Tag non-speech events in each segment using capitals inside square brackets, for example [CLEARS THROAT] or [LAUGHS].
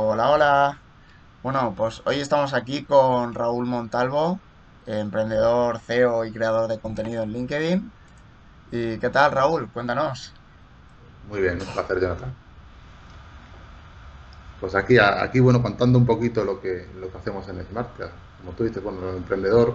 Hola, hola. Bueno, pues hoy estamos aquí con Raúl Montalvo, emprendedor, CEO y creador de contenido en LinkedIn. ¿Y qué tal, Raúl? Cuéntanos. Muy bien, un placer, Jonathan. Pues aquí, aquí bueno, contando un poquito lo que, lo que hacemos en Smartcast. Como tú dices, bueno, el emprendedor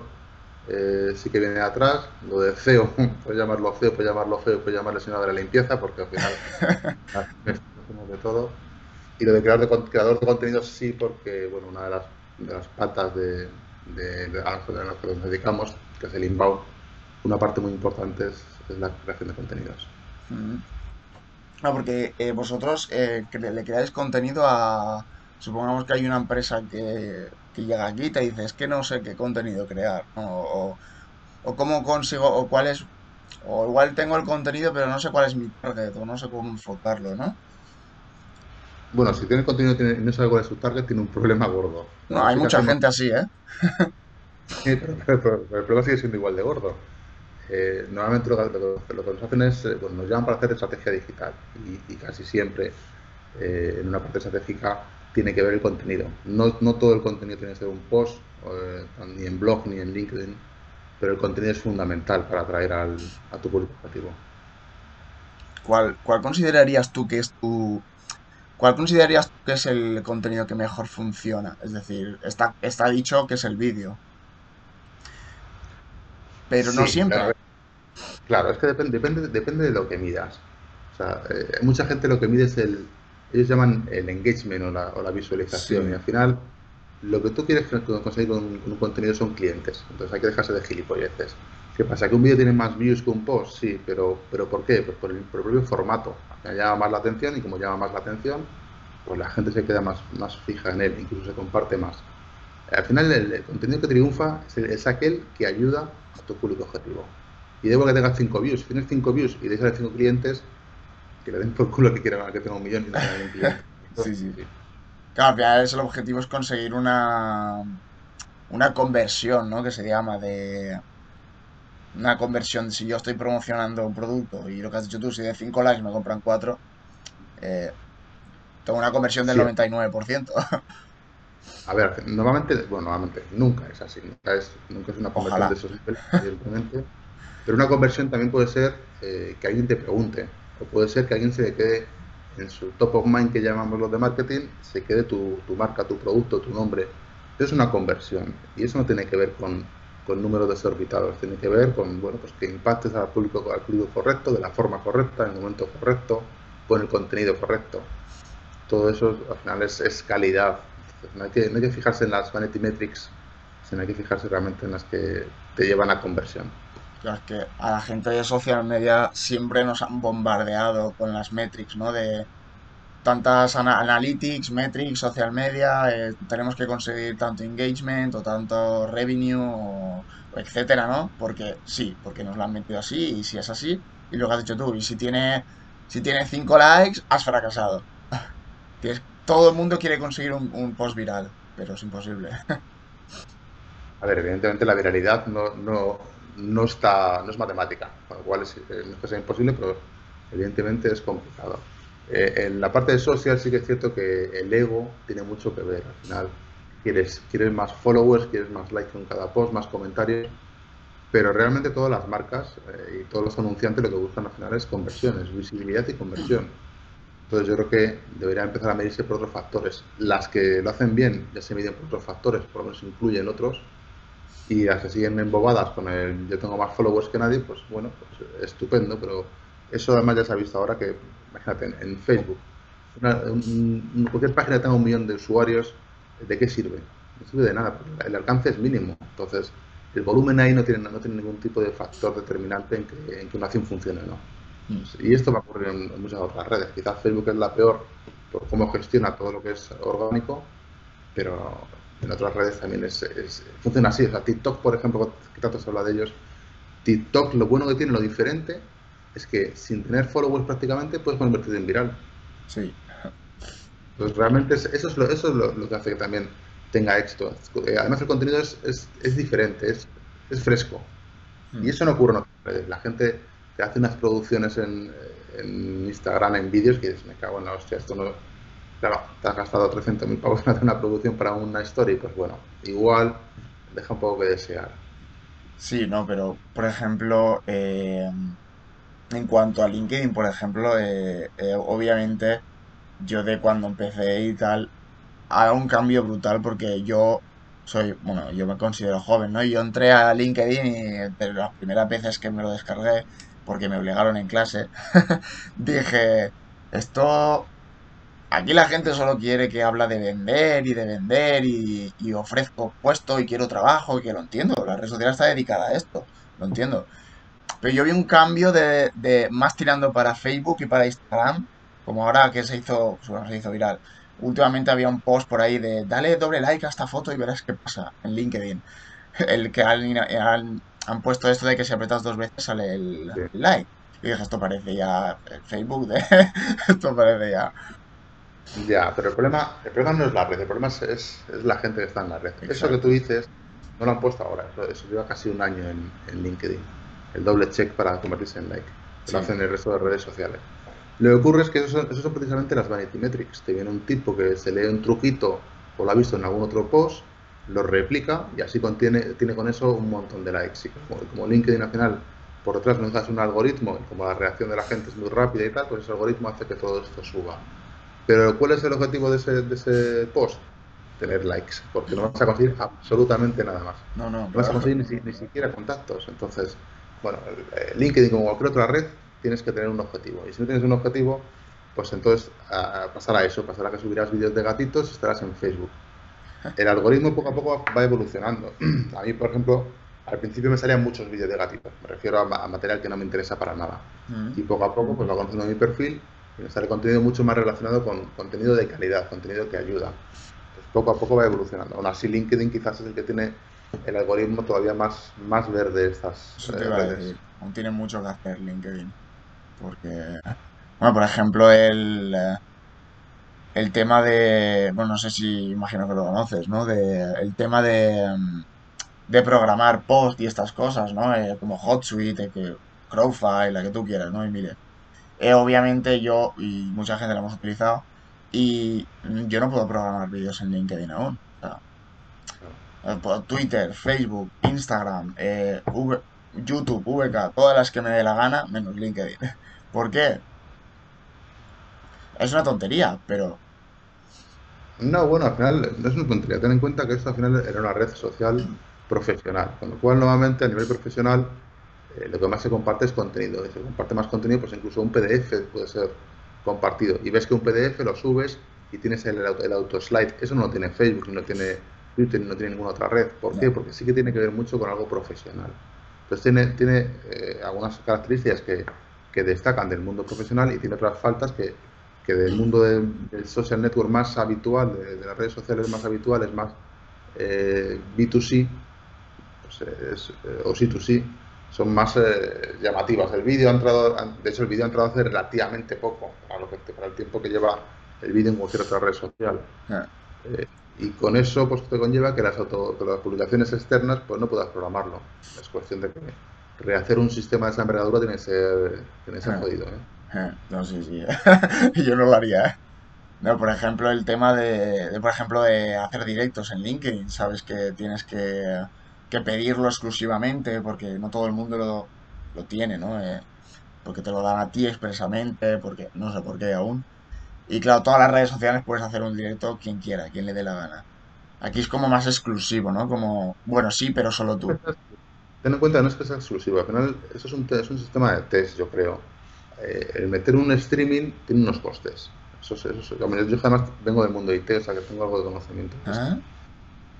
eh, sí que viene de atrás. Lo de CEO, [LAUGHS] puedes llamarlo CEO, puedes llamarlo feo, puedes llamarlo señor de la limpieza, porque al final [LAUGHS] hacemos de todo. Y lo de creador de, creador de contenidos sí, porque bueno, una de las, de las patas de, de, de que nos dedicamos, que es el inbound, una parte muy importante es, es la creación de contenidos. Mm. Ah, porque eh, vosotros eh, cre- le creáis contenido a... Supongamos que hay una empresa que, que llega aquí y te dice, es que no sé qué contenido crear, ¿no? O, o cómo consigo, o cuál es, o igual tengo el contenido, pero no sé cuál es mi target, o no sé cómo enfocarlo, ¿no? Bueno, si tiene contenido y no sabe cuál es su target, tiene un problema gordo. No, hay sí mucha gente así, ¿eh? pero, pero- pero- pero el problema sigue siendo igual de gordo. Eh, normalmente lo, que lo lo que nos hacen es, eh, bueno, nos llaman para hacer estrategia digital y, y casi siempre eh, en una parte estratégica tiene que ver el contenido. No, no todo el contenido tiene que ser un post, eh, ni en blog ni en LinkedIn, pero el contenido es fundamental para atraer al, a tu público objetivo. ¿Cuál, cuál considerarías tú que es tu, cuál considerarías que es el contenido que mejor funciona? Es decir, está, está dicho que es el vídeo, pero no Sí, siempre. ver, claro, es que depende, depende, depende de lo que midas. O sea, eh, mucha gente lo que mide es el, ellos llaman el engagement o la, o la visualización y al final lo que tú quieres con- conseguir con, con un contenido son clientes, entonces hay que dejarse de gilipolleces. ¿Qué pasa? ¿Que un vídeo tiene más views que un post? Sí, pero, pero ¿por qué? Pues por el, propio formato. Final llama más la atención y como llama más la atención, pues la gente se queda más, más fija en él, incluso se comparte más. Al final el, contenido que triunfa es, el- es aquel que ayuda a tu público objetivo. Y igual que tengas 5 views. Si tienes 5 views y de esos 5 clientes, que le den por culo que quieran que tenga un millón y no un cliente. [LAUGHS] sí, sí. Sí. Claro, al final el objetivo es conseguir una, una conversión, ¿no? Que se llama de una conversión. Si yo estoy promocionando un producto y lo que has dicho tú, si de 5 likes me compran 4, tengo una conversión del Sí, 99%. [LAUGHS] a ver, normalmente, bueno, normalmente, nunca es así, nunca es, nunca es una conversión de Ojalá. esos niveles, evidentemente, pero una conversión también puede ser eh, que alguien te pregunte, o puede ser que alguien se quede en su top of mind que llamamos los de marketing, se quede tu, tu marca, tu producto, tu nombre. Eso es una conversión, y eso no tiene que ver con, con números desorbitados, tiene que ver con, bueno, pues que impactes al público, al público correcto, de la forma correcta, en el momento correcto, con el contenido correcto todo eso al final es, es calidad. No, hay que, no hay que fijarse en las vanity metrics, sino hay que fijarse realmente en las que te llevan a conversión. Claro, que a la gente de social media siempre nos han bombardeado con las metrics, ¿no? De tantas ana- analytics, metrics, social media, eh, tenemos que conseguir tanto engagement o tanto revenue o, etcétera, ¿no? Porque sí, porque nos lo han metido así y si es así, y lo has dicho tú, y si tiene, si tiene 5 likes, has fracasado. [LAUGHS] Tienes- todo el mundo quiere conseguir un, post viral, pero es imposible. [LAUGHS] A ver, evidentemente la viralidad no, no, no está, no es matemática, con es, eh, no es que sea imposible, pero evidentemente es complicado. Eh, en la parte de social sí que es cierto que el ego tiene mucho que ver. Al final, quieres, quieres más followers, quieres más likes en cada post, más comentarios, Pero realmente todas las marcas eh, y todos los anunciantes lo que buscan al final es conversiones, visibilidad y conversión. Entonces yo creo que debería empezar a medirse por otros factores. Las que lo hacen bien ya se miden por otros factores, por lo menos incluyen otros. Y las que siguen embobadas con el yo tengo más followers que nadie, pues bueno, pues estupendo. Pero eso además ya se ha visto ahora que, imagínate, en, en Facebook, una, un, cualquier página que tenga un millón de usuarios, ¿de qué sirve? No sirve de nada, porque el alcance es mínimo. Entonces, el volumen ahí no tiene, no tiene ningún tipo de factor determinante en que, en que una acción funcione o no. Mm. Y esto va a ocurrir en, en muchas otras redes. Quizás Facebook es la peor por cómo gestiona todo lo que es orgánico, pero en otras redes también es, es- funciona así. O sea, TikTok, por ejemplo, que tanto se habla de ellos, TikTok lo bueno que tiene, lo diferente, es que sin tener followers prácticamente puedes convertirte en viral. Sí. Entonces realmente es- eso es, lo, eso es lo, lo que hace que también tenga éxito. Eh, Además el contenido es, es, es diferente, es, es fresco. Y Mm. eso no ocurre en otras redes. La gente que hace unas producciones en, en Instagram, en vídeos, que dices, me cago en la hostia, esto no, claro, te has gastado 300.000 pavos en hacer una producción para una story, pues bueno, igual deja un poco que desear. Sí, no, pero por ejemplo, eh, en cuanto a LinkedIn, por ejemplo, eh, eh, obviamente yo de cuando empecé y tal, hago un cambio brutal porque yo soy, bueno, yo me considero joven, ¿no? Yo entré a LinkedIn y de las primeras veces que me lo descargué, porque me obligaron en clase, [LAUGHS] dije, esto, aquí la gente solo quiere que habla de vender y de vender y, y ofrezco puesto y quiero trabajo y que lo entiendo, la red social está dedicada a esto, lo entiendo. Pero yo vi un cambio de, de más tirando para Facebook y para Instagram, como ahora que se hizo, bueno, se hizo viral. Últimamente había un post por ahí de dale doble like a esta foto y verás qué pasa en LinkedIn. [LAUGHS] El que han, han- han puesto esto de que si apretas dos veces sale el, Sí. el like. Y dije, esto parece ya el Facebook de... [LAUGHS] Esto parece ya... Ya, pero el problema, el problema no es la red, el problema es, es- es la gente que está en la red. Eso que tú dices, no lo han puesto ahora, eso, eso lleva casi un año en, en LinkedIn. El doble check para convertirse en like. que Lo Sí. hacen el resto de redes sociales. Lo que ocurre es que eso son, eso son precisamente las vanity metrics. Te viene un tipo que se lee un truquito o lo ha visto en algún otro post, lo replica y así contiene, tiene con eso un montón de likes. Y como, como LinkedIn al final por detrás no dejas un algoritmo y como la reacción de la gente es muy rápida y tal, pues ese algoritmo hace que todo esto suba. Pero ¿cuál es el objetivo de ese, de ese post? Tener likes, porque no vas a conseguir absolutamente nada más. No, no, No vas a conseguir ni, ni siquiera contactos. Entonces, bueno, el LinkedIn como cualquier otra red, tienes que tener un objetivo. Y si no tienes un objetivo, pues entonces a, a pasar a eso, pasará que subirás vídeos de gatitos y estarás en Facebook. [LAUGHS] El algoritmo poco a poco va evolucionando. [CLEARS THROAT] A mí, por ejemplo, al principio me salían muchos vídeos de gatitos. Me refiero a material que no me interesa para nada. Mm. Y poco a poco pues va conociendo mi perfil y me sale contenido mucho más relacionado con contenido de calidad, contenido que ayuda. Pues poco a poco va evolucionando. Aún así LinkedIn quizás es el que tiene el algoritmo todavía más, más verde de estas Eso eh, te iba a decir. Aún tiene mucho que hacer LinkedIn. Porque, bueno, por ejemplo, el, eh, el tema de, bueno, no sé si imagino que lo conoces, ¿no? De, el tema de, mm, de programar post y estas cosas, ¿no? Eh, como HotSuite, eh, que, Crowdfile, la que tú quieras, ¿no? Y mire, eh, obviamente yo y mucha gente lo hemos utilizado y yo no puedo programar vídeos en LinkedIn aún. O sea, eh, por Twitter, Facebook, Instagram, eh, YouTube, VK, todas las que me dé la gana, menos LinkedIn. [LAUGHS] ¿Por qué? Es una tontería, pero No, bueno, al final no es una tontería. Ten en cuenta que esto al final era una red social profesional, con lo cual normalmente a nivel profesional eh, lo que más se comparte es contenido. Se comparte más contenido, pues incluso un PDF puede ser compartido. Y ves que un PDF lo subes y tienes el, auto- el autoslide. Eso no lo tiene Facebook, no tiene Twitter, ni no tiene ninguna otra red. ¿Por qué? Porque sí que tiene que ver mucho con algo profesional. Entonces tiene, tiene eh, algunas características que, que destacan del mundo profesional y tiene otras faltas que, que del mundo de- del social network más habitual, de, de las redes sociales más habituales, más eh, B2C, pues, eh, es, eh, o C2C, son más eh, llamativas. El vídeo ha entrado, de hecho el vídeo ha entrado hace relativamente poco, para, lo que, para el tiempo que lleva el vídeo en cualquier otra red social. Eh, Eh, y con eso pues te conlleva que las, auto- que las publicaciones externas pues no puedas programarlo. Es cuestión de que rehacer un sistema de esa envergadura tiene que ser, tiene que ser eh, jodido. ¿eh? eh, No, sí, sí. [LAUGHS] Yo no lo haría, ¿eh? No, por ejemplo, el tema de, de, por ejemplo, de hacer directos en LinkedIn, sabes que tienes que, que pedirlo exclusivamente porque no todo el mundo lo, lo tiene, ¿no? Eh, porque te lo dan a ti expresamente, porque no sé por qué aún. Y claro, todas las redes sociales puedes hacer un directo quien quiera, quien le dé la gana. Aquí es como más exclusivo, ¿no? Como, bueno, sí, pero solo tú. Ten en cuenta no es que sea exclusivo, al final eso es un, es un sistema de test, yo creo. Eh, el meter un streaming tiene unos costes. Eso, es- eso, es- yo además vengo del mundo IT, o sea que tengo algo de conocimiento. ¿Ah?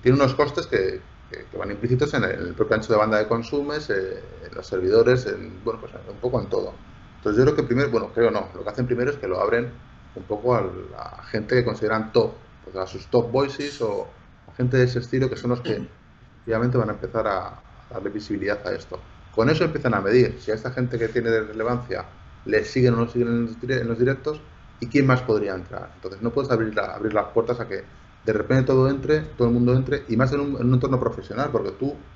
Tiene unos costes que, que- que van implícitos en el, en el propio ancho de banda de consumes, eh, en los servidores, en, bueno, pues un poco en todo. Entonces yo creo que primero, bueno, creo no, lo que hacen primero es que lo abren un poco a la gente que consideran top, pues a sus top voices o a gente de ese estilo que son los que [CLEARS THROAT] obviamente van a empezar a darle visibilidad a esto. Con eso empiezan a medir si a esta gente que tiene de relevancia le siguen o no siguen en los, dire- en los directos y quién más podría entrar. Entonces no puedes abrir, la- abrir las puertas a que de repente todo entre, todo el mundo entre y más en un, en un entorno profesional, porque tú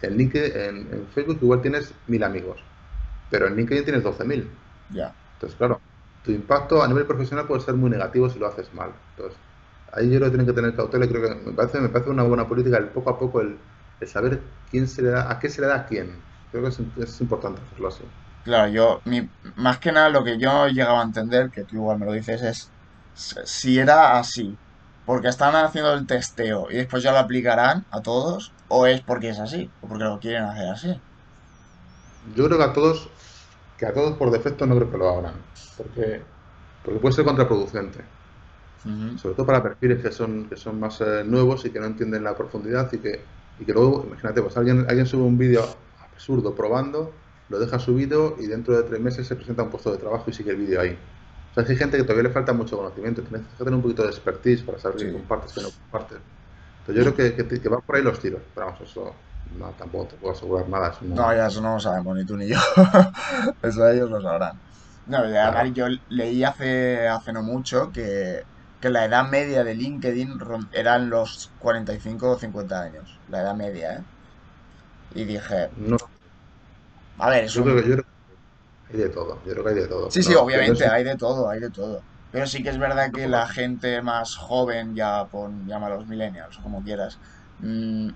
en LinkedIn, en, en Facebook igual tienes mil amigos, pero en LinkedIn tienes 12.000. Ya. Entonces, claro, tu impacto a nivel profesional puede ser muy negativo si lo haces mal. Entonces, ahí yo creo que tienen que tener cautela y creo que me parece, me parece una buena política el poco a poco el, saber quién se le da, a qué se le da a quién. Creo que es, importante hacerlo así. Claro, yo, mi, más que nada lo que yo llegaba a entender, que tú igual me lo dices, es si era así, porque están haciendo el testeo y después ya lo aplicarán a todos, o es porque es así, o porque lo quieren hacer así. Yo creo que a todos, que a todos por defecto no creo que lo hagan, porque, porque puede ser contraproducente. Sobre todo para perfiles que son, que son más eh, nuevos y que no entienden la profundidad y que, y que luego, imagínate, pues alguien, alguien sube un vídeo absurdo probando, lo deja subido y dentro de tres meses se presenta un puesto de trabajo y sigue el vídeo ahí. O sea, hay gente que todavía le falta mucho conocimiento, tienes que tener un poquito de expertise para saber qué compartes, qué no compartes. Entonces yo creo que, que, van por ahí los tiros, pero vamos, eso no, tampoco te puedo asegurar nada. no... ya eso no lo sabemos ni tú ni yo. [LAUGHS] eso ellos lo sabrán. No, ya, yo leí hace, hace no mucho que, que la edad media de LinkedIn eran los 45 o 50 años. La edad media, ¿eh? Y dije... No. A ver, eso... Yo creo que, hay de todo, yo creo que hay de todo. Sí, sí, obviamente hay de todo, hay de todo. Pero sí que es verdad que la gente más joven, ya pon, llama a los millennials o como quieras, mm,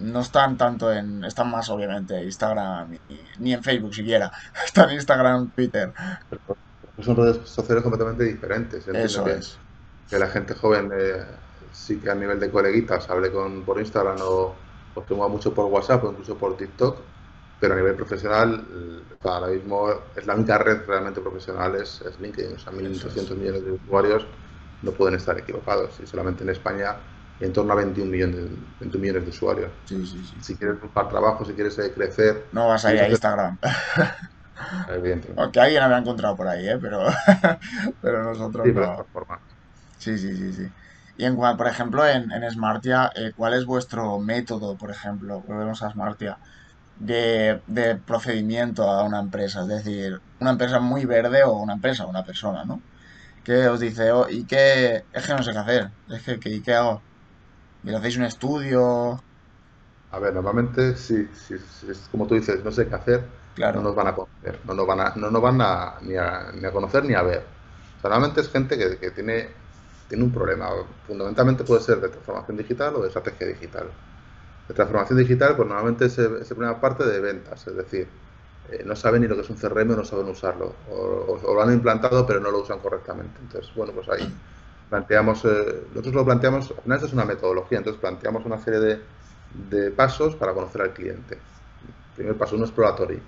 no están tanto en. Están más, obviamente, Instagram, ni, en Facebook siquiera. [LAUGHS] Están en Instagram, Twitter. son redes sociales completamente diferentes. Eso es. Que la gente joven eh, sí que a nivel de coleguitas hable con, por Instagram o, o que mucho por WhatsApp o incluso por TikTok pero a nivel profesional, ahora mismo es la única red realmente profesional es, LinkedIn. O sea, 1.200 millones de usuarios no pueden estar equivocados. Y solamente en España en torno a 21 millones, 21 millones de usuarios. Si quieres buscar trabajo, si quieres eh, crecer... No vas a ir a Instagram. [LAUGHS] Evidentemente. Aunque alguien habrá encontrado por ahí, ¿eh? pero, [LAUGHS] pero nosotros no. Sí, sí, sí, sí. Y en por ejemplo, en, en Smartia, eh, ¿cuál es vuestro método, por ejemplo? Volvemos a Smartia de, de, procedimiento a una empresa, es decir, una empresa muy verde o una empresa o una persona, ¿no? Que os dice, oh, ¿y qué? Es que no sé qué hacer, es que, ¿y qué hago? ¿Y hacéis un estudio? A ver, normalmente, si, si, es como tú dices, no sé qué hacer, no nos van a conocer, no nos van a, no nos van a, ni, a, ni a conocer ni a ver. normalmente es gente que, que tiene, tiene un problema, fundamentalmente puede ser de transformación digital o de estrategia digital. La transformación digital, pues normalmente se, se pone parte de ventas, es decir, eh, no saben ni lo que es un CRM o no saben usarlo, o, lo han implantado pero no lo usan correctamente. Entonces, bueno, pues ahí planteamos, eh, nosotros lo planteamos, al final es una metodología, entonces planteamos una serie de, pasos para conocer al cliente. El primer paso, un exploratory,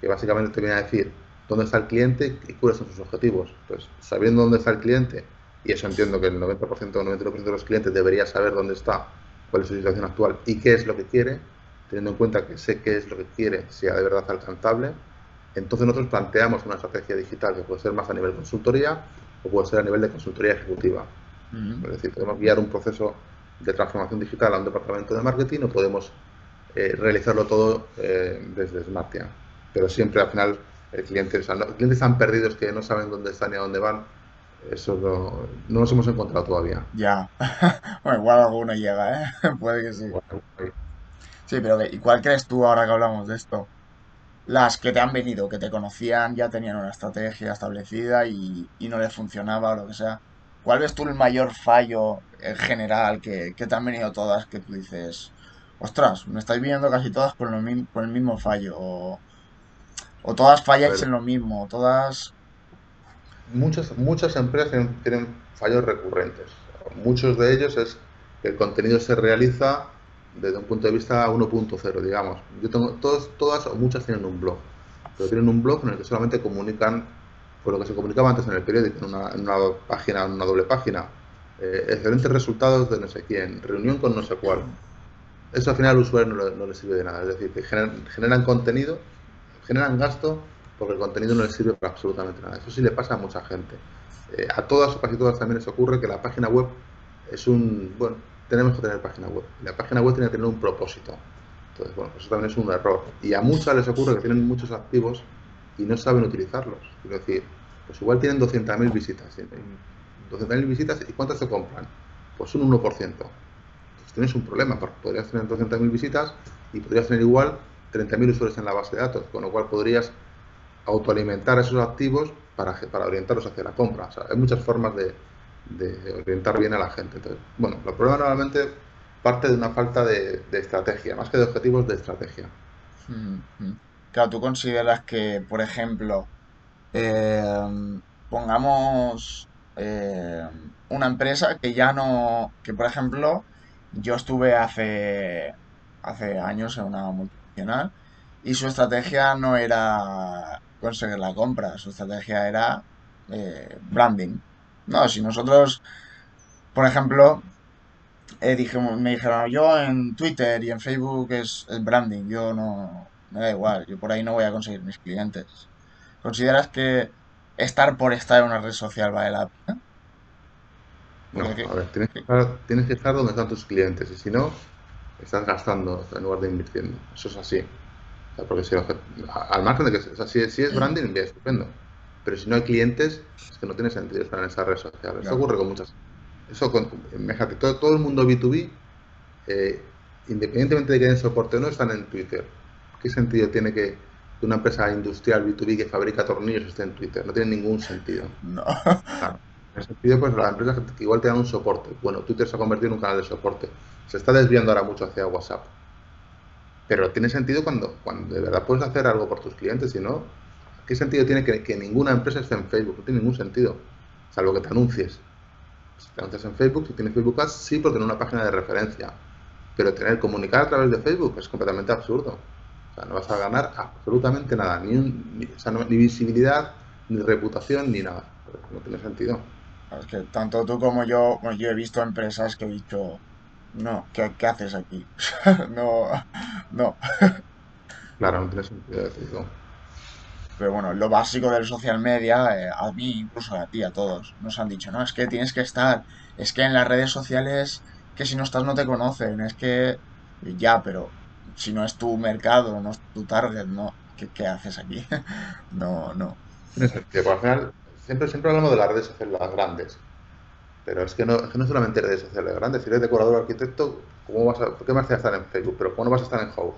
que básicamente te viene a decir dónde está el cliente y cuáles son sus objetivos. Entonces, sabiendo dónde está el cliente, y eso entiendo que el 90% o 99% de los clientes debería saber dónde está cuál es su situación actual y qué es lo que quiere, teniendo en cuenta que sé qué es lo que quiere, sea de verdad alcanzable, entonces nosotros planteamos una estrategia digital que puede ser más a nivel consultoría o puede ser a nivel de consultoría ejecutiva. Es decir, podemos guiar un proceso de transformación digital a un departamento de marketing o podemos eh, realizarlo todo eh, desde Smartia. Pero siempre al final el cliente, o sea, los clientes están perdidos que no saben dónde están y a dónde van eso no, no nos hemos encontrado todavía. Ya. [LAUGHS] bueno, igual alguno llega, ¿eh? [LAUGHS] Puede que sí. Sí, pero ¿y cuál crees tú ahora que hablamos de esto? Las que te han venido, que te conocían, ya tenían una estrategia establecida y, no les funcionaba o lo que sea. ¿Cuál ves tú el mayor fallo en general que, te han venido todas que tú dices, ostras, me estáis viendo casi todas por, el mismo fallo? O, o todas falláis en lo mismo, todas muchas, muchas empresas tienen, fallos recurrentes. Muchos de ellos es que el contenido se realiza desde un punto de vista 1.0, digamos. Yo tengo, todas, todas o muchas tienen un blog, pero tienen un blog en el que solamente comunican con lo que se comunicaba antes en el periódico, en una, en una página, en una doble página. Eh, excelentes resultados de no sé quién, reunión con no sé cuál. Eso al final al usuario no, no le sirve de nada. Es decir, que generan, generan contenido, generan gasto porque el contenido no les sirve para absolutamente nada. Eso sí le pasa a mucha gente. Eh, a todas o casi todas también les ocurre que la página web es un, bueno, tenemos que tener página web. La página web tiene que tener un propósito. Entonces, bueno, eso también es un error. Y a muchas les ocurre que tienen muchos activos y no saben utilizarlos. Es decir, pues igual tienen 200.000 visitas. 200.000 visitas y ¿cuántas se compran? Pues un 1%. Entonces tienes un problema, porque podrías tener 200.000 visitas y podrías tener igual 30.000 usuarios en la base de datos, con lo cual podrías autoalimentar esos activos para, para orientarlos hacia la compra. Hay muchas formas de, orientar bien a la gente. Entonces, bueno, el problema normalmente parte de una falta de, estrategia, más que de objetivos, de estrategia. Claro, tú consideras que, por ejemplo, eh, pongamos eh, una empresa que ya no, que por ejemplo, yo estuve hace, hace años en una multinacional y su estrategia no era conseguir la compra, su estrategia era eh, branding. No, si nosotros, por ejemplo, eh, me dijeron, yo en Twitter y en Facebook es, el branding, yo no, me da igual, yo por ahí no voy a conseguir mis clientes. ¿Consideras que estar por estar en una red social vale la pena? No, a ver, tienes que, estar, tienes que estar donde están tus clientes y si no, estás gastando en lugar de invirtiendo. Eso es así. Porque si, al margen de que o sea, si, es branding, bien, estupendo. Pero si no hay clientes, es que no tiene sentido estar en esa red social. Eso ocurre con muchas. Eso, con, fíjate, todo, todo el mundo B2B, eh, independientemente de que den soporte o no, están en Twitter. ¿Qué sentido tiene que una empresa industrial B2B que fabrica tornillos esté en Twitter? No tiene ningún sentido. No. Claro. En ese sentido, pues las empresas que igual te dan un soporte. Bueno, Twitter se ha convertido en un canal de soporte. Se está desviando ahora mucho hacia WhatsApp. Pero tiene sentido cuando, cuando de verdad puedes hacer algo por tus clientes, si no, ¿Qué sentido tiene que, ninguna empresa esté en Facebook? No tiene ningún sentido, salvo que te anuncies. Si te anuncias en Facebook, si tienes Facebook Ads, sí, porque en una página de referencia. Pero tener comunicar a través de Facebook es completamente absurdo. O sea, no vas a ganar absolutamente nada, ni, ni, visibilidad, ni reputación, ni nada. No tiene sentido. Es que tanto tú como yo, yo he visto empresas que he dicho, no, ¿qué, qué haces aquí? [LAUGHS] no, no. Claro, no tiene sentido decirlo. Pero bueno, lo básico del social media, eh, a mí, incluso a ti, a todos, nos han dicho, no, es que tienes que estar, es que en las redes sociales, que si no estás no te conocen, es que ya, pero si no es tu mercado, no es tu target, no, ¿qué, haces aquí? [LAUGHS] no, no. Pues al final, siempre, siempre hablamos de las redes sociales las grandes, pero es que no, es que no solamente redes sociales grandes, si eres decorador o arquitecto, ¿cómo vas a, ¿por qué vas a estar en Facebook? Pero ¿cómo no vas a estar en House?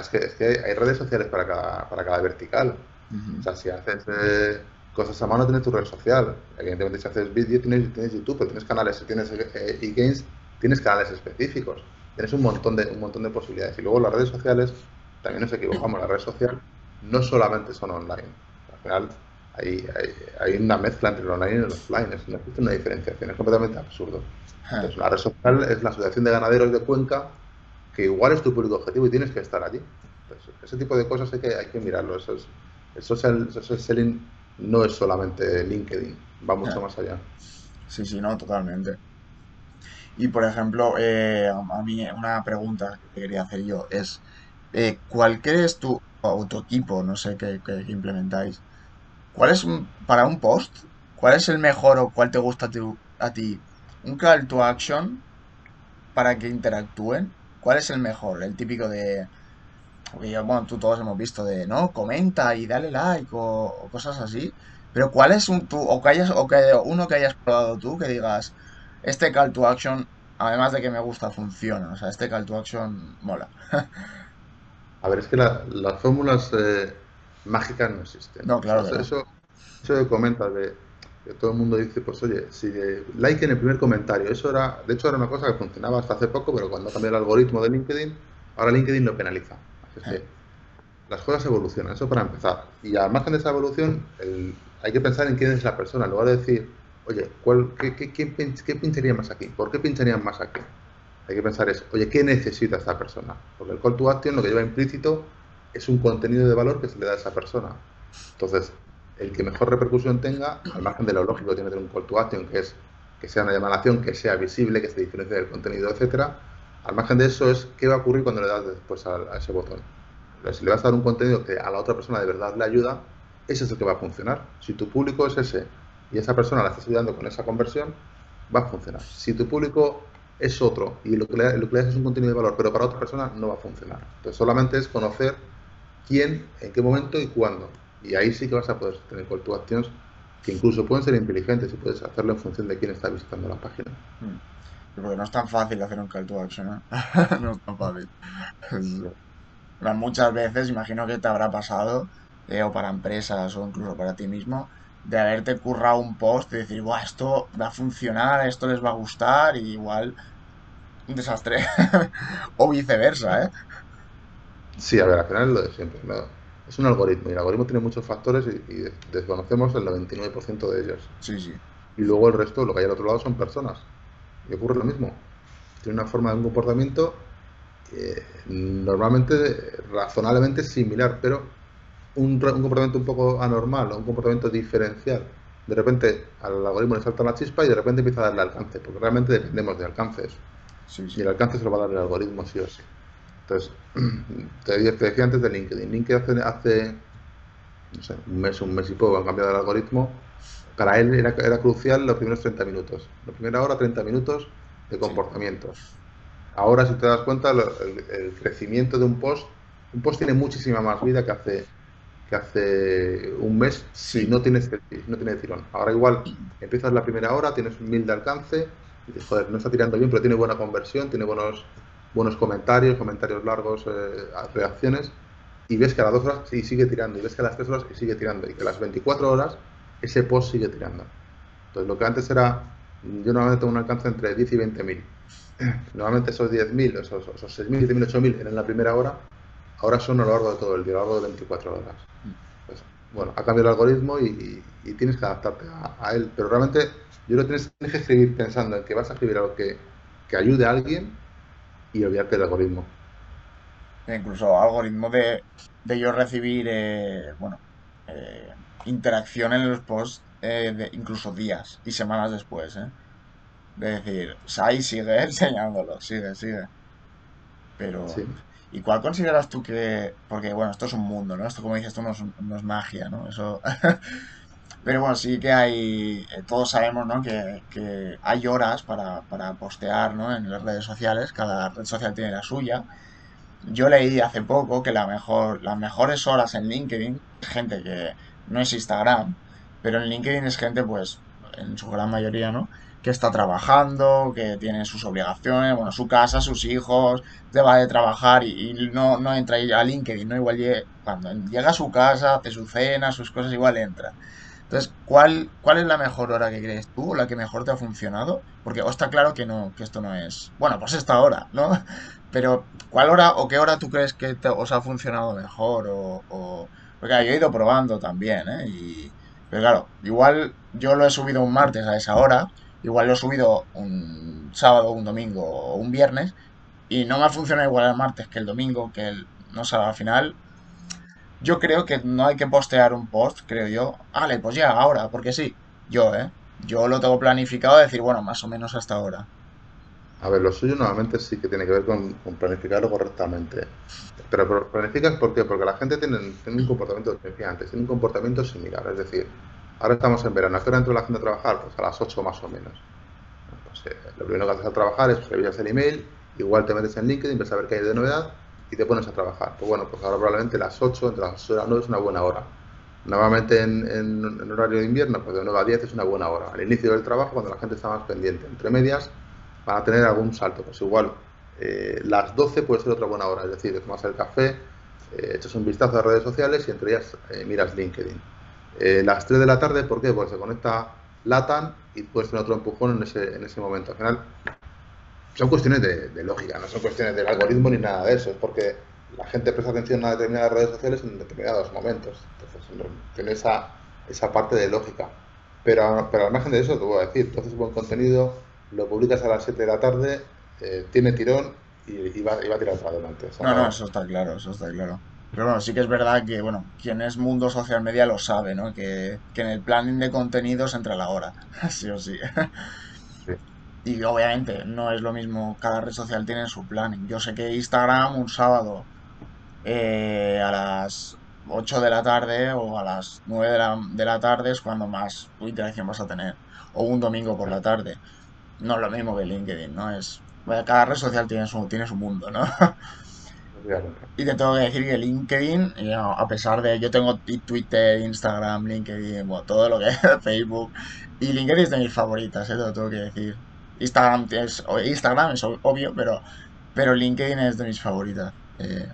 es, que, es que hay redes sociales para cada, para cada vertical. O sea, si haces eh, cosas a mano, tienes tu red social. Evidentemente, si haces vídeo, tienes, tienes YouTube, pero tienes canales, si tienes eh, e-games, tienes canales específicos. Tienes un montón, de, un montón de posibilidades. Y luego las redes sociales, también nos equivocamos, la red social no solamente son online. Al final, hay, hay, hay, una mezcla entre el online y el offline. No existe una diferenciación, es completamente absurdo. Entonces, la red social es la Asociación de Ganaderos de Cuenca que igual es tu público objetivo y tienes que estar allí. Ese tipo de cosas hay que, hay que mirarlo. Eso es, el social, selling no es solamente LinkedIn, va mucho más allá. Sí, sí, no, totalmente. Y por ejemplo, eh, a mí una pregunta que quería hacer yo es, eh, ¿cuál crees tu autoequipo, no sé qué, implementáis? ¿Cuál es para un post? ¿Cuál es el mejor o cuál te gusta a ti? ¿Un call to action para que interactúen? ¿Cuál es el mejor? El típico de... Bueno, tú todos hemos visto de, ¿no? Comenta y dale like o, cosas así. Pero ¿cuál es un tú, o que hayas, o que uno que hayas probado tú que digas, este call to action, además de que me gusta, funciona. O sea, este call to action mola. [LAUGHS] A ver, es que las fórmulas eh, mágicas no existen. No, claro. eso, eso que comentas de todo el mundo dice, pues oye, si like en el primer comentario, eso era, de hecho era una cosa que funcionaba hasta hace poco, pero cuando cambió el algoritmo de LinkedIn, ahora LinkedIn lo penaliza. Así que las cosas evolucionan, eso para empezar. Y al margen de esa evolución, hay que pensar en quién es la persona, en lugar de decir, oye, ¿cuál, qué, qué, pincharía más aquí? ¿Por qué pincharían más aquí? Hay que pensar es, oye, ¿qué necesita esta persona? Porque el call to action lo que lleva implícito es un contenido de valor que se le da a esa persona. Entonces, el que mejor repercusión tenga, al margen de lo lógico, tiene que tener un call to action, que es que sea una llamada acción, que sea visible, que se diferencie del contenido, etcétera. Al margen de eso es qué va a ocurrir cuando le das después a, ese botón. si le vas a dar un contenido que a la otra persona de verdad le ayuda, ese es el que va a funcionar. Si tu público es ese y esa persona la estás ayudando con esa conversión, va a funcionar. Si tu público es otro y lo que le, lo que le das es un contenido de valor, pero para otra persona no va a funcionar. Entonces solamente es conocer quién, en qué momento y cuándo. Y ahí sí que vas a poder tener call to actions que incluso pueden ser inteligentes y puedes hacerlo en función de quién está visitando la página. Hmm. Porque no es tan fácil hacer un call to action, ¿eh? [LAUGHS] no es tan fácil. Muchas veces, imagino que te habrá pasado, eh, o para empresas o incluso para ti mismo, de haberte currado un post y decir, Buah, esto va a funcionar, esto les va a gustar, y igual un desastre. [LAUGHS] o viceversa, ¿eh? Sí, a ver, al final es lo de siempre. Es un algoritmo y el algoritmo tiene muchos factores y, desconocemos el 99% de ellos. Sí, sí. Y luego el resto, lo que hay al otro lado, son personas. Y ocurre lo mismo. Tiene una forma de un comportamiento eh, normalmente razonablemente similar, pero un, un, comportamiento un poco anormal o un comportamiento diferencial. De repente al algoritmo le salta la chispa y de repente empieza a darle alcance, porque realmente dependemos de alcances. Y el alcance se lo va a dar el algoritmo sí o sí. Entonces, [CLEARS THROAT] te, decía antes de LinkedIn. LinkedIn hace, no sé, un mes, un mes y poco han cambiado el algoritmo. Para él era, era crucial los primeros 30 minutos. La primera hora, 30 minutos de comportamientos. Ahora, si te das cuenta, el, crecimiento de un post, un post tiene muchísima más vida que hace que hace un mes si no tienes no tiene tirón. Ahora igual [CLEARS THROAT] empiezas la primera hora, tienes un mil de alcance y dices, joder, no está tirando bien, pero tiene buena conversión, tiene buenos buenos comentarios, comentarios largos, eh, reacciones, y ves que a las dos horas sí, sigue tirando, y ves que a las tres horas sigue tirando, y que a las 24 horas ese post sigue tirando. Entonces, lo que antes era, yo normalmente tengo un alcance entre 10 y 20 mil. [CLEARS THROAT] Normalmente esos 10.000, esos, esos 6.000, 7.000, 8.000 eran la primera hora, ahora son a lo largo de todo el día, a lo largo de 24 horas. Pues, bueno, ha cambiado el algoritmo y, tienes que adaptarte a, él, pero realmente yo lo tienes, tienes, que escribir pensando en que vas a escribir algo que, que ayude a alguien y olvidarte del algoritmo. Incluso algoritmo de, de yo recibir, eh, bueno, eh, interacción en los posts eh, de incluso días y semanas después, ¿eh? De decir, Sai sigue [LAUGHS] enseñándolo, sigue, sigue. Pero, ¿y cuál consideras tú que, porque bueno, esto es un mundo, ¿no? Esto como dices, esto no es, no es magia, ¿no? Eso [LAUGHS] Pero bueno, sí que hay, eh, todos sabemos, ¿no? Que, que hay horas para, para, postear, ¿no? En las redes sociales, cada red social tiene la suya. Yo leí hace poco que la mejor, las mejores horas en LinkedIn, gente que no es Instagram, pero en LinkedIn es gente, pues, en su gran mayoría, ¿no? Que está trabajando, que tiene sus obligaciones, bueno, su casa, sus hijos, te va de trabajar y, no, no entra a LinkedIn, ¿no? Igual cuando llega a su casa, hace su cena, sus cosas, igual entra. Entonces, ¿cuál, ¿cuál es la mejor hora que crees tú, la que mejor te ha funcionado? Porque os está claro que no, que esto no es. Bueno, pues esta hora, ¿no? [LAUGHS] Pero, ¿cuál hora o qué hora tú crees que os ha funcionado mejor? O, Porque yo he ido probando también, ¿eh? Y... Pero claro, igual yo lo he subido un martes a esa hora, igual lo he subido un sábado, un domingo o un viernes, y no me ha funcionado igual el martes que el domingo, que el. No sé, al final yo creo que no hay que postear un post, creo yo. Vale, pues ya, ahora, porque sí. Yo, ¿eh? Yo lo tengo planificado, decir, bueno, más o menos hasta ahora. A ver, lo suyo normalmente sí que tiene que ver con, planificarlo correctamente. Pero planificas ¿por qué? Porque la gente tiene, un comportamiento, decía antes, tiene un comportamiento similar. Es decir, ahora estamos en verano, ¿a qué hora entra la gente a trabajar? Pues a las 8 más o menos. Pues, eh, lo primero que haces al trabajar es revisar el email, igual te metes en LinkedIn, ves a ver qué hay de novedad y te pones a trabajar. Pues bueno, pues ahora probablemente las 8, entre las 8 y las 9 es una buena hora. Normalmente en, en, horario de invierno, pues de 9 a 10 es una buena hora. Al inicio del trabajo, cuando la gente está más pendiente. Entre medias, van a tener algún salto. Pues igual, eh, las 12 puede ser otra buena hora. Es decir, tomas el café, eh, echas un vistazo a redes sociales y entre ellas eh, miras LinkedIn. las 3 de la tarde, ¿por qué? Porque se conecta LATAN y puedes tener otro empujón en ese, en ese momento. Al final, son cuestiones de, lógica, no son cuestiones del algoritmo ni nada de eso, es porque la gente presta atención a determinadas redes sociales en determinados momentos. Entonces, tiene esa, esa parte de lógica. Pero, pero al margen de eso, te voy a decir, entonces buen contenido, lo publicas a las 7 de la tarde, eh, tiene tirón y, va, a tirar para adelante. no, no, eso está claro, eso está claro. Pero bueno, sí que es verdad que, bueno, quien es mundo social media lo sabe, ¿no? Que, que en el planning de contenidos entra la hora, [LAUGHS] sí o sí. Y obviamente no es lo mismo, cada red social tiene su planning. Yo sé que Instagram un sábado eh, a las 8 de la tarde o a las 9 de la, de la tarde es cuando más interacción vas a tener. O un domingo por la tarde. No es lo mismo que LinkedIn, ¿no? Es, cada red social tiene su, tiene su mundo, ¿no? Y te tengo que decir que LinkedIn, a pesar de yo tengo Twitter, Instagram, LinkedIn, todo lo que es [LAUGHS] Facebook, y LinkedIn es de mis favoritas, ¿eh? te lo tengo que decir. Instagram es, Instagram es obvio, pero, pero LinkedIn es de mis favoritas. Eh,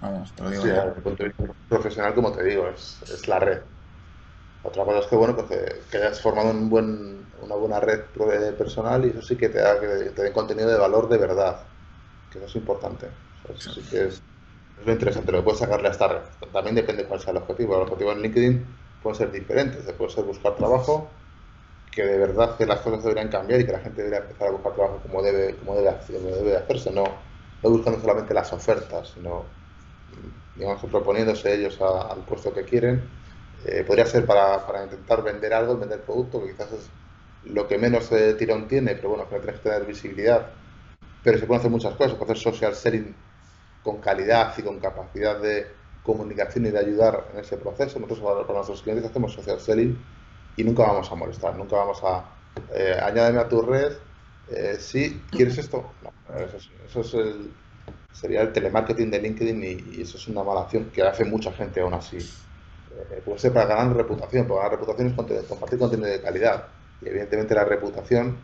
vamos, te lo digo. Sí, desde el punto de vista profesional, como te digo, es, es la red. Otra cosa es que, bueno, pues que, hayas formado un buen, una buena red personal y eso sí que te da que te dé contenido de valor de verdad, que eso es importante. eso sí que es, es lo interesante, lo que puedes sacarle a esta red. También depende cuál sea el objetivo. El objetivo en LinkedIn puede ser diferentes, puede ser buscar trabajo, que de verdad que las cosas deberían cambiar y que la gente debería empezar a buscar trabajo como debe, como debe, debe hacerse, no, no buscando solamente las ofertas, sino digamos proponiéndose ellos al puesto que quieren eh, podría ser para, para, intentar vender algo, vender producto, que quizás es lo que menos eh, tirón tiene, pero bueno, que tienes que tener visibilidad. Pero se pueden hacer muchas cosas, se puede hacer social selling con calidad y con capacidad de comunicación y de ayudar en ese proceso. Nosotros para nuestros clientes hacemos social selling y nunca vamos a molestar, nunca vamos a eh, añádeme a tu red, eh, si quieres esto, no, eso, es el, sería el telemarketing de LinkedIn y, eso es una mala acción que hace mucha gente aún así. Eh, puede ser para ganar reputación, porque ganar reputación es compartir contenido de calidad. Y evidentemente la reputación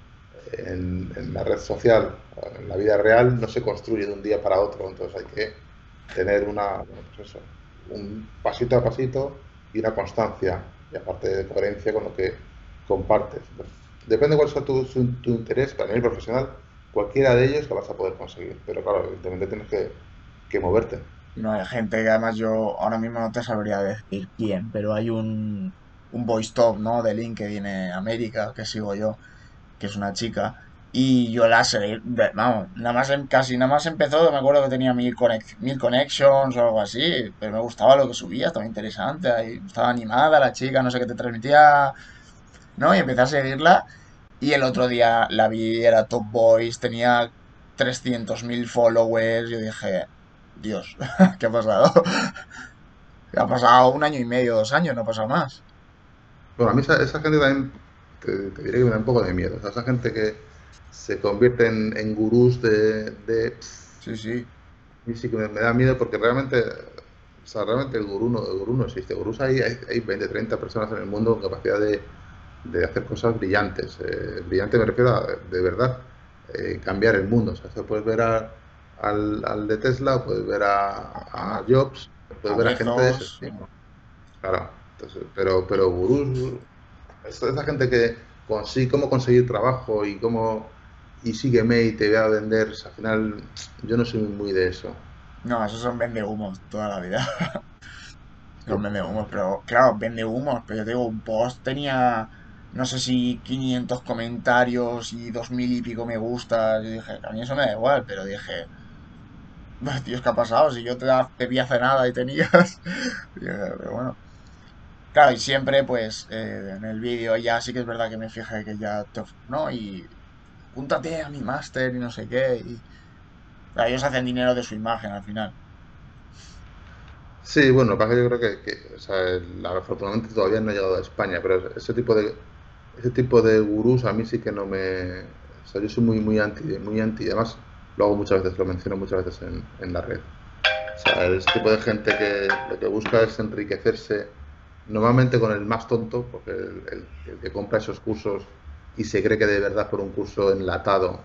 eh, en, la red social, en la vida real, no se construye de un día para otro. Entonces hay que tener una, pues un pasito a pasito y una constancia, y aparte de coherencia con lo que compartes. Depende de cuál sea tu, tu interés para nivel profesional, cualquiera de ellos lo vas a poder conseguir. Pero claro, evidentemente tienes que, que moverte. No hay gente que además yo ahora mismo no te sabría decir quién, pero hay un, un voice top, ¿no? De LinkedIn América que sigo yo, que es una chica. Y yo la sé, vamos, nada más, em, casi nada más empezó, me acuerdo que tenía mil, mil connections o algo así, pero me gustaba lo que subía, estaba interesante, estaba animada la chica, no sé qué te transmitía, ¿no? Y empecé a seguirla y el otro día la vi, era top voice, tenía 300.000 followers, yo dije, Dios, [LAUGHS] ¿qué ha pasado? [LAUGHS] ha pasado un año y medio, dos años, no ha pasado más. Bueno, a mí esa, gente también te, diré que me da un poco de miedo. esa gente que se convierte en, gurús de, Sí, sí. Y sí que me, da miedo porque realmente, o sea, realmente el gurú no, el gurú no existe. Gurús hay, hay, 20, 30 personas en el mundo con capacidad de, hacer cosas brillantes. Eh, brillante me refiero a, de verdad, eh, cambiar el mundo. O sea, se puedes ver a al, al de Tesla, puedes ver a, Jobs, puedes ver a gente de ese tipo. Claro, pero, pero gurús, esa gente que consigue cómo conseguir trabajo y cómo y sígueme y te voy a vender, al final yo no soy muy de eso. No, esos son vende humos toda la vida. [LAUGHS] son vende humos, pero claro, vende humos, pero yo te digo, un post tenía no sé si 500 comentarios y 2000 y pico me gusta. Yo dije, a mí eso me da igual, pero dije, Dios, ¿qué ha pasado? Si yo te, te vi hace nada y tenías. [LAUGHS] Pero bueno. Claro, y siempre, pues, eh, en el vídeo ya sí que es verdad que me fijé que ya te, ¿no? Y púntate a mi máster y no sé qué. Y ellos hacen dinero de su imagen al final. Sí, bueno, que yo creo que, o sea, afortunadamente todavía no ha llegado a España, pero ese tipo de ese tipo de gurús a mí sí que no me, o sea, yo soy muy muy anti, muy anti, además lo hago muchas veces, lo menciono muchas veces en, la red. O sea, el tipo de gente que lo que busca es enriquecerse normalmente con el más tonto, porque el, que compra esos cursos y se cree que de verdad por un curso enlatado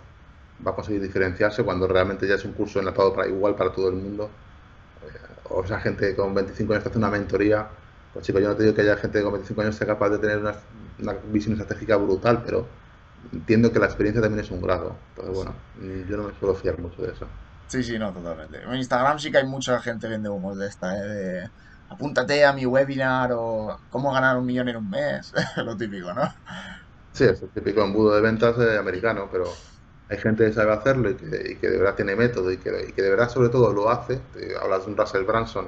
va a conseguir diferenciarse cuando realmente ya es un curso enlatado para igual para todo el mundo. Eh, o esa gente con 25 años que hace una mentoría, pues chicos, yo no te digo que haya gente con 25 años sea capaz de tener una, una visión estratégica brutal, pero entiendo que la experiencia también es un grado. Entonces, bueno, yo no me suelo fiar mucho de eso. Sí, sí, no, totalmente. En Instagram sí que hay mucha gente vende humos de esta, ¿eh? de apúntate a mi webinar o cómo ganar un millón en un mes, [LAUGHS] lo típico, ¿no? Sí, es el típico embudo de ventas americano, pero hay gente que sabe hacerlo y que, de verdad tiene método y que, de verdad sobre todo lo hace. hablas de un Russell Branson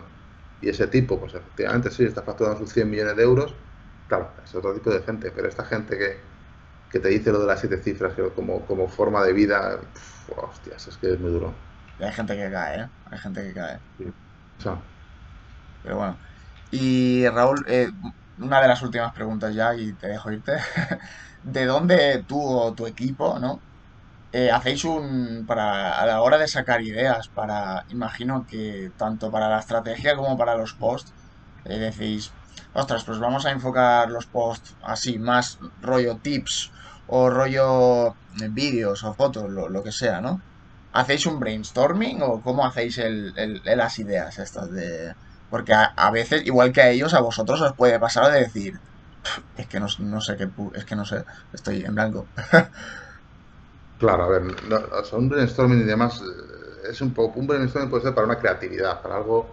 y ese tipo, pues efectivamente sí, está facturando sus 100 millones de euros. Claro, es otro tipo de gente, pero esta gente que, que te dice lo de las siete cifras como, como forma de vida, hostias, es que es muy duro. hay gente que cae, ¿eh? Hay gente que cae. Pero bueno. Y Raúl, eh, una de las últimas preguntas ya y te dejo irte. [LAUGHS] ¿De dónde tú o tu equipo, no? Eh, hacéis un para a la hora de sacar ideas para imagino que tanto para la estrategia como para los posts eh, decís ostras pues vamos a enfocar los posts así más rollo tips o rollo vídeos o fotos, lo, que sea, ¿no? ¿Hacéis un brainstorming o cómo hacéis el, las ideas estas de...? Porque a, veces, igual que a ellos, a vosotros os puede pasar de decir, Es que no, no sé qué, es que no sé, estoy en blanco. [LAUGHS] Claro, a ver, son un brainstorming y demás eh, es un poco, un brainstorming puede ser para una creatividad, para algo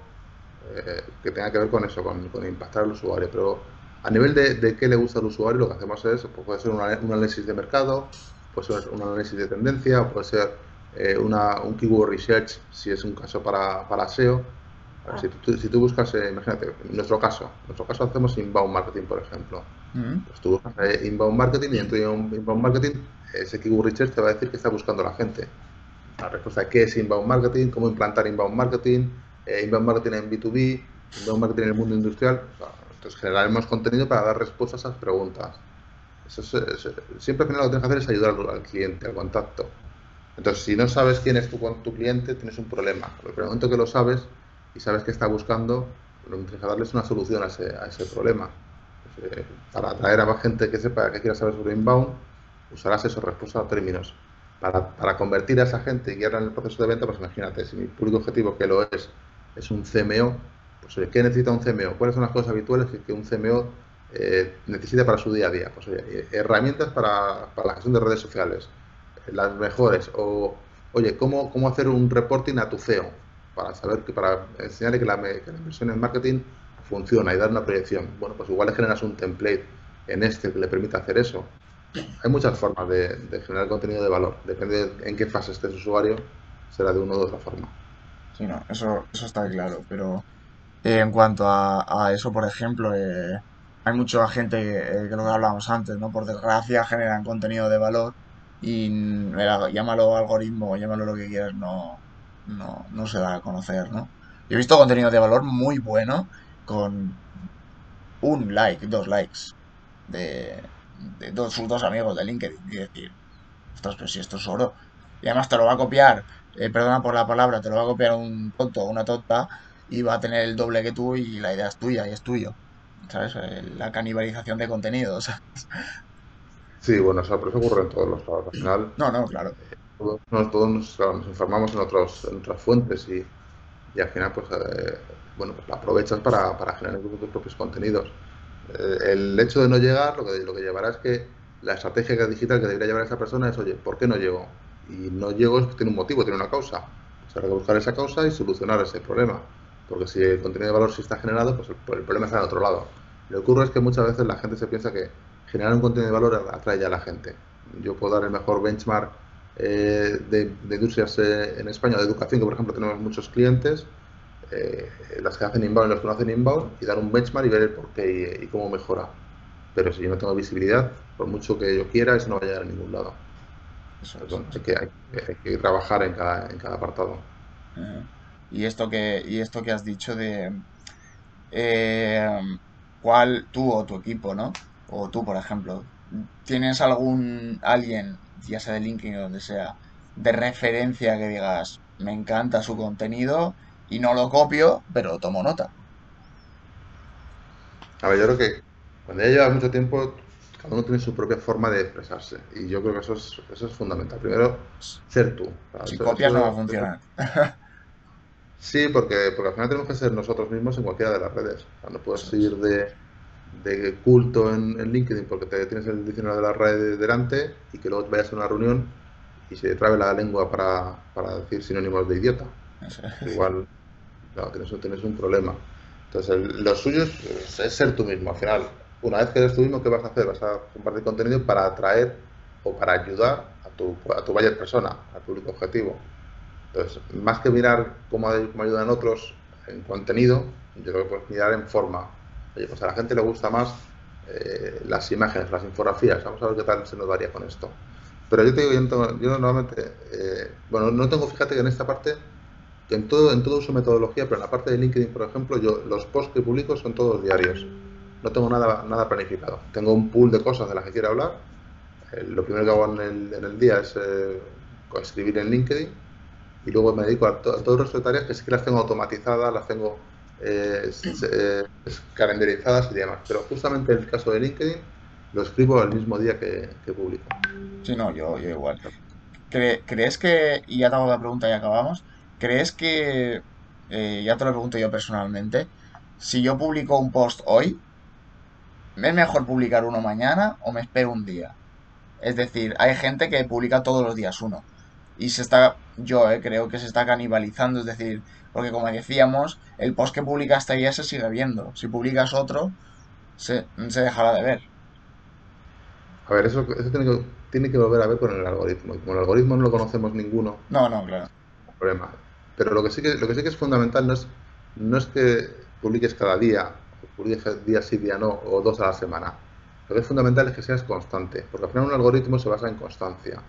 eh, que tenga que ver con eso, con, impactar al usuario, pero a nivel de, de, qué le gusta al usuario, lo que hacemos es, pues puede ser un, análisis de mercado, puede ser un análisis de tendencia, puede ser eh, una, un keyword research, si es un caso para, para SEO. Ah. Si, tú, si, tú, buscas, imagínate, en nuestro caso, en nuestro caso hacemos inbound marketing, por ejemplo. Pues tú buscas inbound marketing y dentro de inbound marketing ese keyword research te va a decir que está buscando la gente. La respuesta qué es inbound marketing, cómo implantar inbound marketing, eh, inbound marketing en B2B, inbound marketing en el mundo industrial. Entonces generaremos contenido para dar respuestas a esas preguntas. Eso siempre al final lo que tienes que hacer es ayudar al, cliente, al contacto. Entonces, si no sabes quién es tu, tu cliente, tienes un problema. Pero el momento que lo sabes y sabes que está buscando, lo que que darles una solución a ese, a ese problema. Eh, para atraer a más gente que sepa que quiera saber sobre inbound, usarás esos a términos. Para, para, convertir a esa gente y guiarla en el proceso de venta, pues imagínate, si mi público objetivo que lo es, es un CMO, pues ¿qué necesita un CMO? ¿Cuáles son las cosas habituales que, un CMO eh, necesita para su día a día? Pues oye, herramientas para, para, la gestión de redes sociales, las mejores, o oye, ¿cómo, cómo hacer un reporting a tu CEO? Para saber que, para enseñarle que la, inversión en marketing funciona y dar una proyección. Bueno, pues igual le generas un template en este que le permita hacer eso. Hay muchas formas de, generar contenido de valor. Depende en qué fase esté el usuario, será de una u otra forma. Sí, no, eso, eso está claro. Pero eh, en cuanto a, eso, por ejemplo, eh, hay mucha gente eh, que lo que hablábamos antes, ¿no? Por desgracia generan contenido de valor y llámalo algoritmo, llámalo lo que quieras, no, no, no se da a conocer, ¿no? Yo he visto contenido de valor muy bueno con un like, dos likes de, de sus dos amigos de LinkedIn y decir, ostras, pero si esto es oro. Y además te lo va a copiar, eh, perdona por la palabra, te lo va a copiar un tonto o una tonta y va a tener el doble que tú y la idea es tuya y es tuyo. ¿Sabes? Eh, la canibalización de contenidos. [LAUGHS] Sí, bueno, eso, por eso ocurre en todos los lados. Al final, no, no, claro. Todos, nos, informamos en, otros, en otras fuentes y, y al final, pues, eh, bueno, pues aprovechas para, para generar tus propios contenidos. Eh, el hecho de no llegar, lo que, lo que llevará es que la estrategia digital que debería llevar esa persona es, oye, ¿por qué no llego? Y no llego es que tiene un motivo, tiene una causa. Pues habrá que buscar esa causa y solucionar ese problema. Porque si el contenido de valor sí está generado, pues el, problema está en otro lado. Lo que ocurre es que muchas veces la gente se piensa que generar un contenido de valor atrae ya a la gente. Yo puedo dar el mejor benchmark eh, de, industrias eh, en España, de educación, que por ejemplo tenemos muchos clientes, eh, las que hacen inbound y las que no hacen inbound y dar un benchmark y ver el por qué y, cómo mejora. Pero si yo no tengo visibilidad, por mucho que yo quiera, eso no va a llegar a ningún lado. hay, que, trabajar en cada, en cada apartado. Y esto que, y esto que has dicho de eh, cuál tú o tu equipo, ¿no? O tú, por ejemplo, ¿tienes algún alguien, ya sea de LinkedIn o donde sea, de referencia que digas, me encanta su contenido, y no lo copio, pero tomo nota. A ver, yo creo que cuando ya lleva mucho tiempo, cada uno tiene su propia forma de expresarse. Y yo creo que eso es, eso es fundamental. Primero, ser tú. Si copias no va a funcionar. Sí, porque, porque al final tenemos que ser nosotros mismos en cualquiera de las redes. no puedes ir de, de culto en, LinkedIn porque te tienes el diccionario de la red delante y que luego vayas a una reunión y se trabe la lengua para, para decir sinónimos de idiota. Igual, no, tienes, un problema. Entonces, lo suyo es, ser tú mismo. Al final, una vez que eres tú mismo, ¿qué vas a hacer? Vas a compartir contenido para atraer o para ayudar a tu, a tu buyer persona, al público objetivo. Entonces, más que mirar cómo, cómo ayudan otros en contenido, yo creo que puedes mirar en forma. Oye, pues a la gente le gusta más eh, las imágenes, las infografías. Vamos a ver qué tal se nos daría con esto. Pero yo te digo, yo, yo normalmente, eh, bueno, no tengo, fíjate que en esta parte en todo, en todo uso metodología, pero en la parte de LinkedIn, por ejemplo, yo los posts que publico son todos diarios. No tengo nada, nada planificado. Tengo un pool de cosas de las que quiero hablar. Eh, lo primero que hago en el, en el día es eh, escribir en LinkedIn y luego me dedico a, todo el resto de tareas que sí que las tengo automatizadas, las tengo eh, calendarizadas y demás. Pero justamente en el caso de LinkedIn lo escribo el mismo día que, publico. Sí, no, yo, yo igual. ¿Crees que, y ya te hago la pregunta y acabamos, ¿Crees que, eh, ya te lo pregunto yo personalmente, si yo publico un post hoy, ¿es mejor publicar uno mañana o me espero un día? Es decir, hay gente que publica todos los días uno. Y se está, yo eh, creo que se está canibalizando, es decir, porque como decíamos, el post que publicaste ayer se sigue viendo. Si publicas otro, se, se dejará de ver. A ver, eso, eso tiene, que, tiene que volver a ver con el algoritmo. Como el algoritmo no lo conocemos ninguno, No, no, claro. problema. Pero lo que sí que, lo que, sí que es fundamental no es, no es que publiques cada día, o publiques día sí, día no, o dos a la semana. Lo que es fundamental es que seas constante, porque al final un algoritmo se basa en constancia.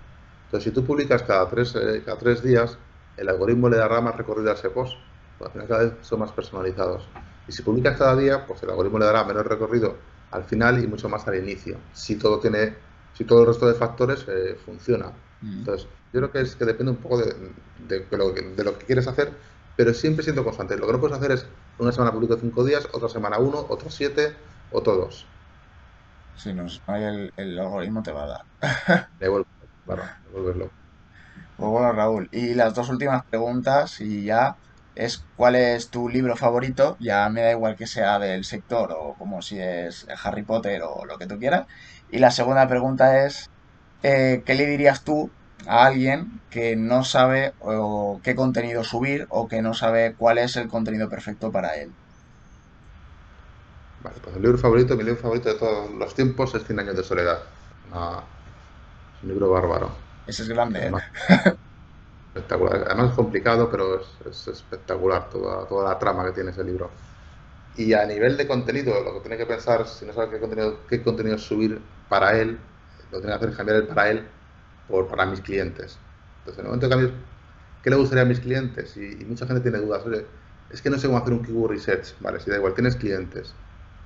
Entonces, si tú publicas cada tres, eh, cada tres días, el algoritmo le dará más recorrido a ese post, porque al final cada vez son más personalizados. Y si publicas cada día, pues el algoritmo le dará menos recorrido al final y mucho más al inicio, si todo tiene, si todo el resto de factores eh, funciona. Mm. Entonces, yo creo que es que depende un poco de, de- de lo, que, de lo que quieres hacer, pero siempre siendo constante. Lo que no puedes hacer es una semana publico cinco días, otra semana uno, otra siete, o todos. Si no, el, el algoritmo te va a dar. [LAUGHS] Le vuelves, barra, loco. Pues bueno, Raúl, y las dos últimas preguntas, y ya es ¿cuál es tu libro favorito? Ya me da igual que sea del sector o como si es Harry Potter o lo que tú quieras. Y la segunda pregunta es eh, ¿qué le dirías tú a alguien que no sabe o qué contenido subir o que no sabe cuál es el contenido perfecto para él? Vale, pues el libro favorito, mi libro favorito de todos los tiempos es Cien años de soledad. Una- es un libro bárbaro. Ese es grande, ¿eh? Además, [LAUGHS] espectacular. Además es complicado, pero es, es espectacular toda, toda la trama que tiene ese libro. Y a nivel de contenido, lo que tiene que pensar, si no sabe qué contenido, qué contenido subir para él, lo que tiene que hacer es cambiar el para él por para mis clientes. Entonces, en el momento de cambiar, ¿qué le gustaría a mis clientes? Y, y mucha gente tiene dudas. Oye, es que no sé cómo hacer un keyword research. Vale, si da igual, tienes clientes.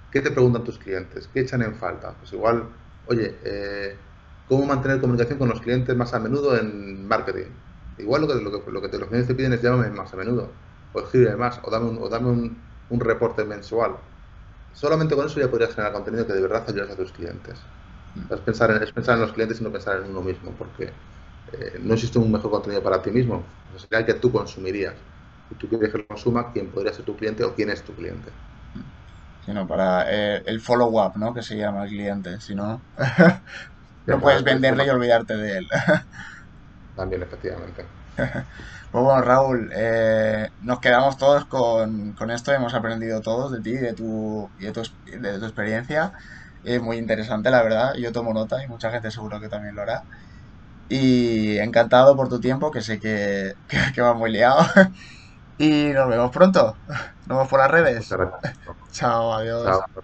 ¿Qué te preguntan tus clientes? ¿Qué echan en falta? Pues igual, oye, eh, ¿cómo mantener comunicación con los clientes más a menudo en marketing? Igual lo que, lo que, lo que te- los clientes te piden es llámame más a menudo, o escríbeme más, o dame un, o dame un, un reporte mensual. Solamente con eso ya podrías generar contenido que de verdad ayudas a tus clientes. Es pensar en, es pensar en los clientes y no pensar en uno mismo, porque eh, no existe un mejor contenido para ti mismo. Sería el que tú consumirías. Si tú quieres que lo consuma, ¿quién podría ser tu cliente o quién es tu cliente? Sino para eh, el follow-up, ¿no? Que se llama el cliente. Si no, [LAUGHS] no puedes venderle y olvidarte de él. [LAUGHS] También, efectivamente. [LAUGHS] Pues bueno, Raúl, eh, nos quedamos todos con, con esto, hemos aprendido todos de ti y de tu, y de tu, ex- de tu experiencia. Es muy interesante, la verdad. Yo tomo nota y mucha gente seguro que también lo hará. Y encantado por tu tiempo, que sé que, [LAUGHS] que, que vas muy liado. Y nos vemos pronto. Nos vemos por las redes. Chao, adiós. Chao.